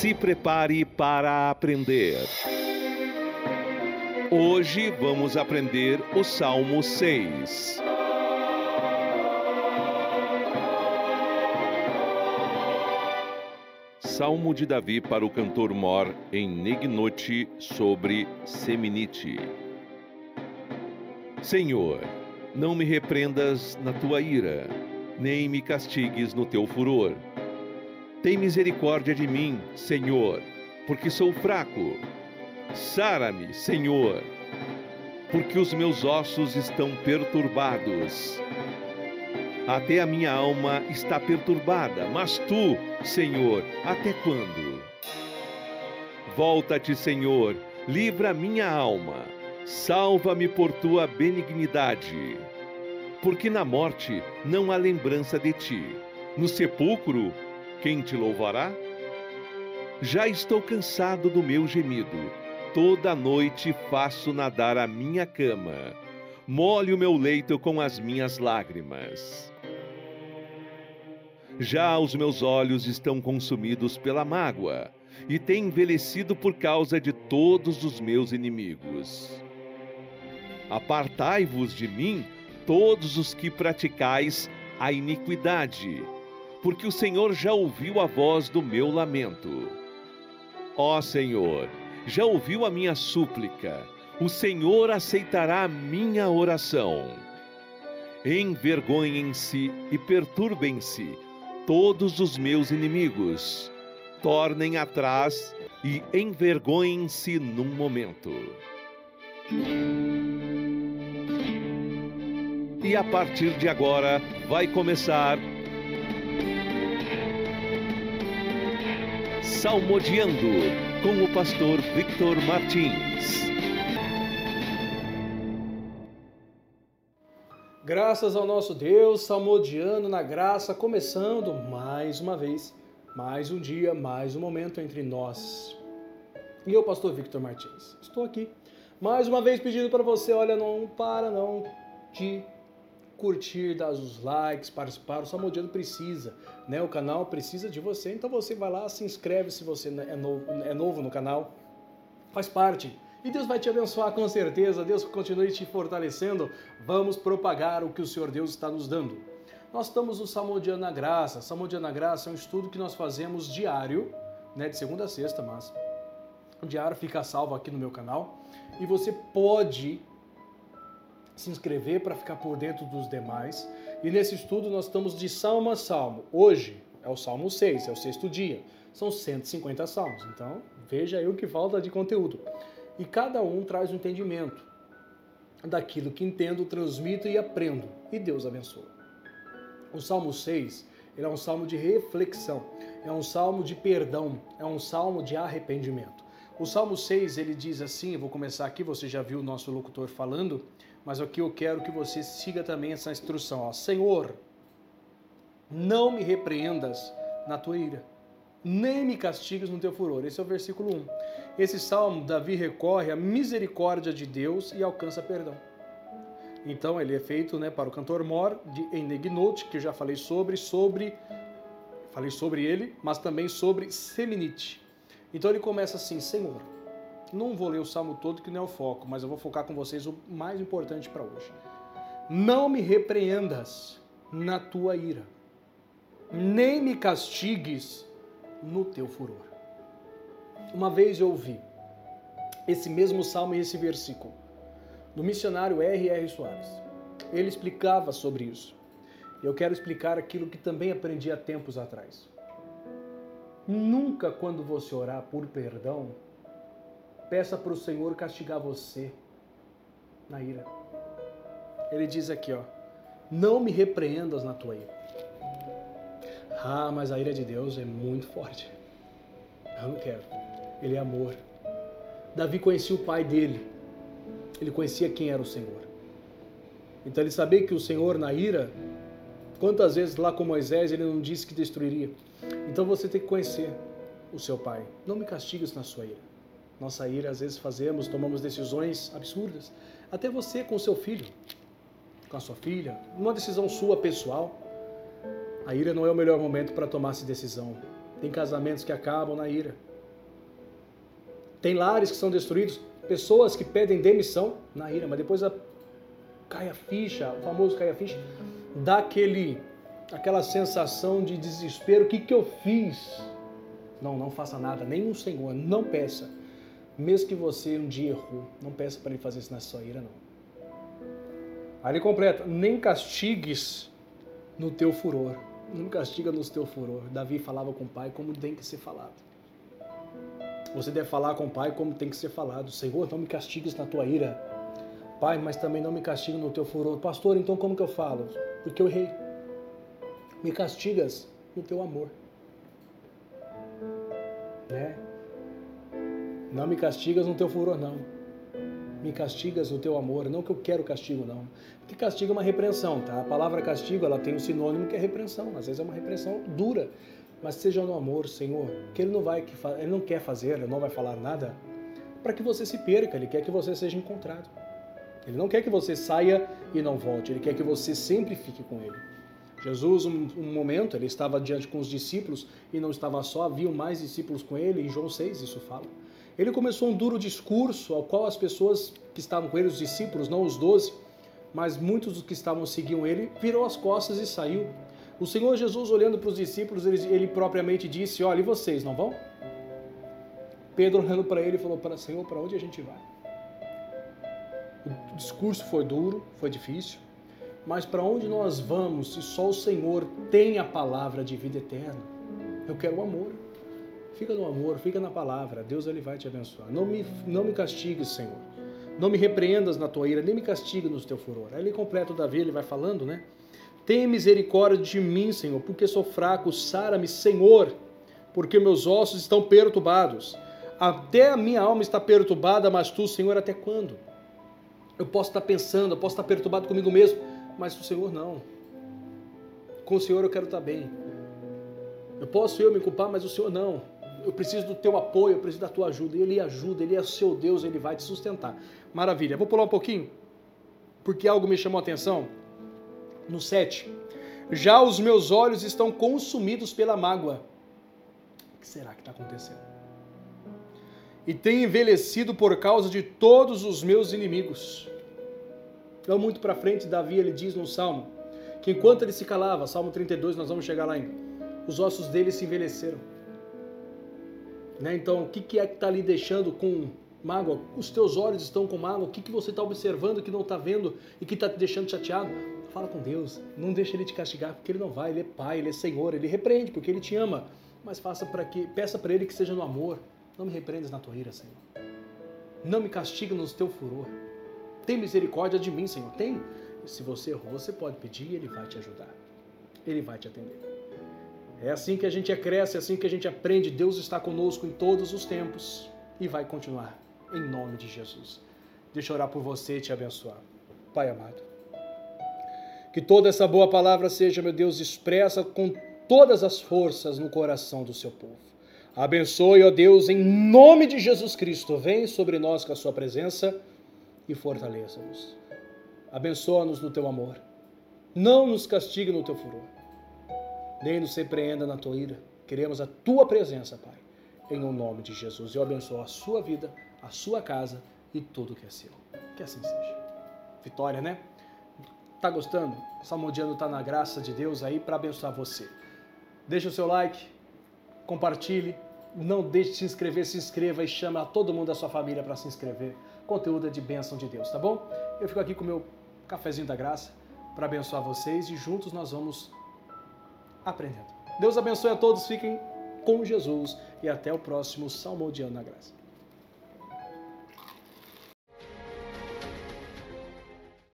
Se prepare para aprender. Hoje vamos aprender o Salmo 6. Salmo de Davi para o cantor Mor em Negnote sobre Seminite. Senhor, não me repreendas na tua ira, nem me castigues no teu furor. Tem misericórdia de mim, Senhor, porque sou fraco. Sara-me, Senhor, porque os meus ossos estão perturbados. Até a minha alma está perturbada, mas tu, Senhor, até quando? Volta-te, Senhor, livra minha alma, salva-me por tua benignidade. Porque na morte não há lembrança de ti, no sepulcro quem te louvará? Já estou cansado do meu gemido. Toda noite faço nadar a minha cama. Molho o meu leito com as minhas lágrimas. Já os meus olhos estão consumidos pela mágoa e têm envelhecido por causa de todos os meus inimigos. Apartai-vos de mim, todos os que praticais a iniquidade porque o Senhor já ouviu a voz do meu lamento. Ó Senhor, já ouviu a minha súplica, o Senhor aceitará a minha oração. Envergonhem-se e perturbem-se todos os meus inimigos, tornem atrás e envergonhem-se num momento. E a partir de agora vai começar Salmodiando com o pastor Victor Martins. Graças ao nosso Deus, salmodiando na graça, começando mais uma vez, mais um dia, mais um momento entre nós. E eu, pastor Victor Martins, estou aqui mais uma vez pedindo para você, olha, não para não de curtir, dar os likes, participar. O Salmodiano precisa, né? O canal precisa de você. Então você vai lá, se inscreve se você é novo, é novo no canal, faz parte. E Deus vai te abençoar com certeza. Deus continue te fortalecendo. Vamos propagar o que o Senhor Deus está nos dando. Nós estamos no Salmodiano na Graça. Salmodiano na Graça é um estudo que nós fazemos diário, né, de segunda a sexta, mas o diário fica salvo aqui no meu canal. E você pode se inscrever para ficar por dentro dos demais. E nesse estudo nós estamos de salmo a salmo. Hoje é o salmo 6, é o sexto dia. São 150 salmos. Então, veja aí o que falta de conteúdo. E cada um traz um entendimento daquilo que entendo, transmito e aprendo. E Deus abençoa. O salmo 6 ele é um salmo de reflexão, é um salmo de perdão, é um salmo de arrependimento. O Salmo 6, ele diz assim, vou começar aqui, você já viu o nosso locutor falando, mas aqui eu quero que você siga também essa instrução. Ó. Senhor, não me repreendas na tua ira, nem me castigues no teu furor. Esse é o versículo 1. Esse salmo, Davi recorre à misericórdia de Deus e alcança perdão. Então ele é feito né, para o cantor Mor de Enegnote, que eu já falei sobre, sobre falei sobre ele, mas também sobre Seminite. Então ele começa assim, Senhor, não vou ler o salmo todo que não é o foco, mas eu vou focar com vocês o mais importante para hoje. Não me repreendas na tua ira, nem me castigues no teu furor. Uma vez eu ouvi esse mesmo salmo e esse versículo do missionário R.R. Soares. Ele explicava sobre isso. Eu quero explicar aquilo que também aprendi há tempos atrás. Nunca, quando você orar por perdão, peça para o Senhor castigar você na ira. Ele diz aqui, ó, não me repreendas na tua ira. Ah, mas a ira de Deus é muito forte. Eu não quero. Ele é amor. Davi conhecia o pai dele. Ele conhecia quem era o Senhor. Então ele sabia que o Senhor na ira, quantas vezes lá com Moisés ele não disse que destruiria. Então você tem que conhecer o seu pai. Não me castigues na sua ira nossa ira, às vezes fazemos, tomamos decisões absurdas. Até você com seu filho, com a sua filha, uma decisão sua pessoal. A ira não é o melhor momento para tomar essa decisão. Tem casamentos que acabam na ira. Tem lares que são destruídos, pessoas que pedem demissão na ira, mas depois a, cai a ficha, o famoso cai a ficha, dá aquele, aquela sensação de desespero. O que, que eu fiz? Não, não faça nada, nem o Senhor, não peça. Mesmo que você um dia errou, não peça para ele fazer isso na sua ira, não. Aí ele completa, nem castigues no teu furor. Não castiga no teu furor. Davi falava com o pai como tem que ser falado. Você deve falar com o pai como tem que ser falado. Senhor, não me castigues na tua ira. Pai, mas também não me castigue no teu furor. Pastor, então como que eu falo? Porque eu errei. Me castigas no teu amor. Né? Não me castigas no teu furor, não. Me castigas no teu amor. Não que eu quero castigo, não. Porque castigo é uma repreensão, tá? A palavra castigo, ela tem um sinônimo que é repreensão. Às vezes é uma repreensão dura. Mas seja no amor, Senhor, que Ele não vai, Ele não quer fazer, Ele não vai falar nada para que você se perca. Ele quer que você seja encontrado. Ele não quer que você saia e não volte. Ele quer que você sempre fique com Ele. Jesus, um, um, momento, ele estava diante com os discípulos e não estava só, havia mais discípulos com ele, em João 6 isso fala. Ele começou um duro discurso ao qual as pessoas que estavam com ele, os discípulos, não os doze, mas muitos dos que estavam seguiam ele, virou as costas e saiu. O Senhor Jesus, olhando para os discípulos, ele, ele propriamente disse: Olha, e vocês não vão? Pedro, olhando para ele, falou: para Senhor, para onde a gente vai? O discurso foi duro, foi difícil, mas para onde nós vamos se só o Senhor tem a palavra de vida eterna? Eu quero o amor. Fica no amor, fica na palavra. Deus ele vai te abençoar. Não me, não me castigues, Senhor. Não me repreendas na tua ira, nem me castigue no teu furor. Aí ele completa o Davi, ele vai falando, né? Tenha misericórdia de mim, Senhor, porque sou fraco. Sara-me, Senhor, porque meus ossos estão perturbados. Até a minha alma está perturbada, mas tu, Senhor, até quando? Eu posso estar pensando, eu posso estar perturbado comigo mesmo, mas o Senhor não. Com o Senhor eu quero estar bem. Eu posso eu me culpar, mas o Senhor não. Eu preciso do teu apoio, eu preciso da tua ajuda. Ele ajuda, ele é seu Deus, ele vai te sustentar. Maravilha. Vou pular um pouquinho, porque algo me chamou a atenção. No 7. Já os meus olhos estão consumidos pela mágoa. O que será que está acontecendo? E tenho envelhecido por causa de todos os meus inimigos. Então, muito para frente, Davi ele diz no Salmo que enquanto ele se calava, Salmo 32, nós vamos chegar lá ainda, os ossos dele se envelheceram. Né? Então, o que, que é que está ali deixando com mágoa? Os teus olhos estão com mágoa? O que, que você está observando que não está vendo e que está te deixando chateado? Fala com Deus, não deixa ele te castigar, porque ele não vai, ele é pai, ele é Senhor, ele repreende, porque ele te ama. Mas faça para que, peça para ele que seja no amor. Não me repreendas na tua ira, Senhor. Não me castiga no teu furor. Tem misericórdia de mim, Senhor. Tem. Se você errou, você pode pedir e ele vai te ajudar. Ele vai te atender. É assim que a gente cresce, é assim que a gente aprende. Deus está conosco em todos os tempos e vai continuar, em nome de Jesus. Deixa eu orar por você e te abençoar. Pai amado, que toda essa boa palavra seja, meu Deus, expressa com todas as forças no coração do seu povo. Abençoe, ó Deus, em nome de Jesus Cristo. Vem sobre nós com a sua presença e fortaleça-nos. Abençoa-nos no teu amor. Não nos castigue no teu furor nem nos repreenda na tua ira. Queremos a tua presença, Pai, em o nome de Jesus. Eu abençoo a sua vida, a sua casa e tudo que é seu. Que assim seja. Vitória, né? Tá gostando? O Salmodiano tá na graça de Deus aí para abençoar você. Deixa o seu like, compartilhe, não deixe de se inscrever, se inscreva e chama todo mundo da sua família para se inscrever. Conteúdo é de bênção de Deus, tá bom? Eu fico aqui com o meu cafezinho da graça para abençoar vocês e juntos nós vamos aprendendo. Deus abençoe a todos, fiquem com Jesus e até o próximo Salmodiano na Graça.